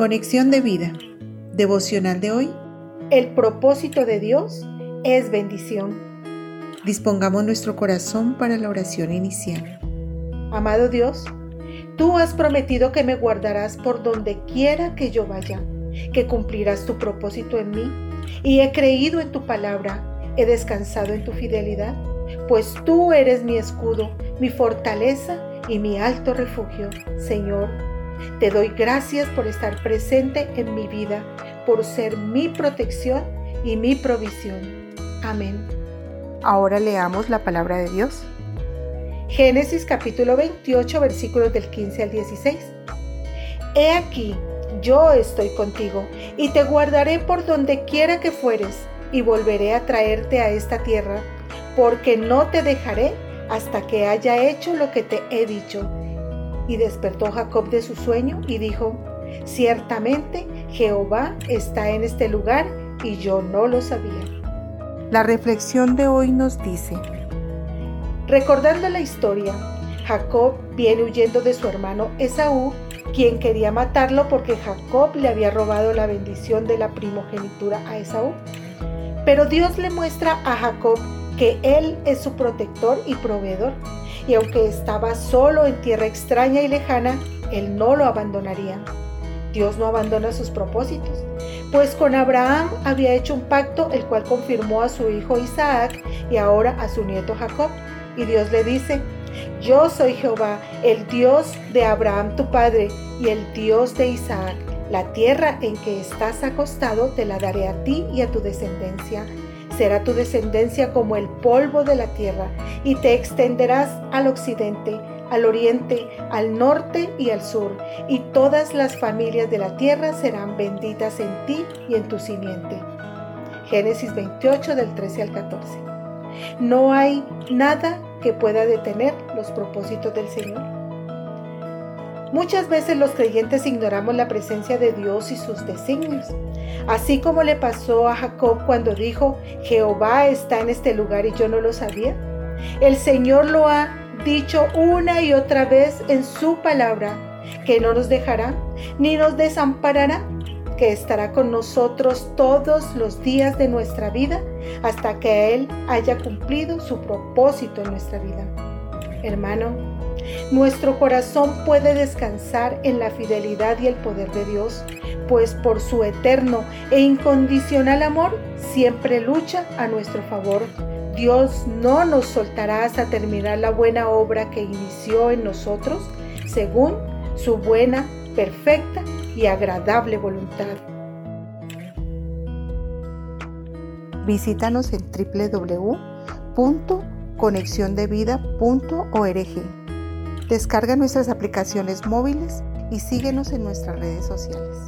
Conexión de vida. Devocional de hoy. El propósito de Dios es bendición. Dispongamos nuestro corazón para la oración inicial. Amado Dios, tú has prometido que me guardarás por donde quiera que yo vaya, que cumplirás tu propósito en mí, y he creído en tu palabra, he descansado en tu fidelidad, pues tú eres mi escudo, mi fortaleza y mi alto refugio. Señor, te doy gracias por estar presente en mi vida, por ser mi protección y mi provisión. Amén. Ahora leamos la palabra de Dios. Génesis capítulo 28 versículos del 15 al 16. He aquí, yo estoy contigo y te guardaré por donde quiera que fueres y volveré a traerte a esta tierra, porque no te dejaré hasta que haya hecho lo que te he dicho y despertó Jacob de su sueño y dijo, Ciertamente Jehová está en este lugar y yo no lo sabía. La reflexión de hoy nos dice, Recordando la historia, Jacob viene huyendo de su hermano Esaú, quien quería matarlo porque Jacob le había robado la bendición de la primogenitura a Esaú. Pero Dios le muestra a Jacob que Él es su protector y proveedor y aunque estaba solo en tierra extraña y lejana, él no lo abandonaría. Dios no abandona sus propósitos, pues con Abraham había hecho un pacto el cual confirmó a su hijo Isaac y ahora a su nieto Jacob. Y Dios le dice, yo soy Jehová, el Dios de Abraham tu padre y el Dios de Isaac. La tierra en que estás acostado te la daré a ti y a tu descendencia será tu descendencia como el polvo de la tierra, y te extenderás al occidente, al oriente, al norte y al sur, y todas las familias de la tierra serán benditas en ti y en tu simiente. Génesis 28 del 13 al 14. No hay nada que pueda detener los propósitos del Señor. Muchas veces los creyentes ignoramos la presencia de Dios y sus designios, así como le pasó a Jacob cuando dijo, Jehová está en este lugar y yo no lo sabía. El Señor lo ha dicho una y otra vez en su palabra, que no nos dejará ni nos desamparará, que estará con nosotros todos los días de nuestra vida hasta que Él haya cumplido su propósito en nuestra vida. Hermano, nuestro corazón puede descansar en la fidelidad y el poder de Dios, pues por su eterno e incondicional amor siempre lucha a nuestro favor. Dios no nos soltará hasta terminar la buena obra que inició en nosotros, según su buena, perfecta y agradable voluntad. Visítanos en www.conexiondevida.org Descarga nuestras aplicaciones móviles y síguenos en nuestras redes sociales.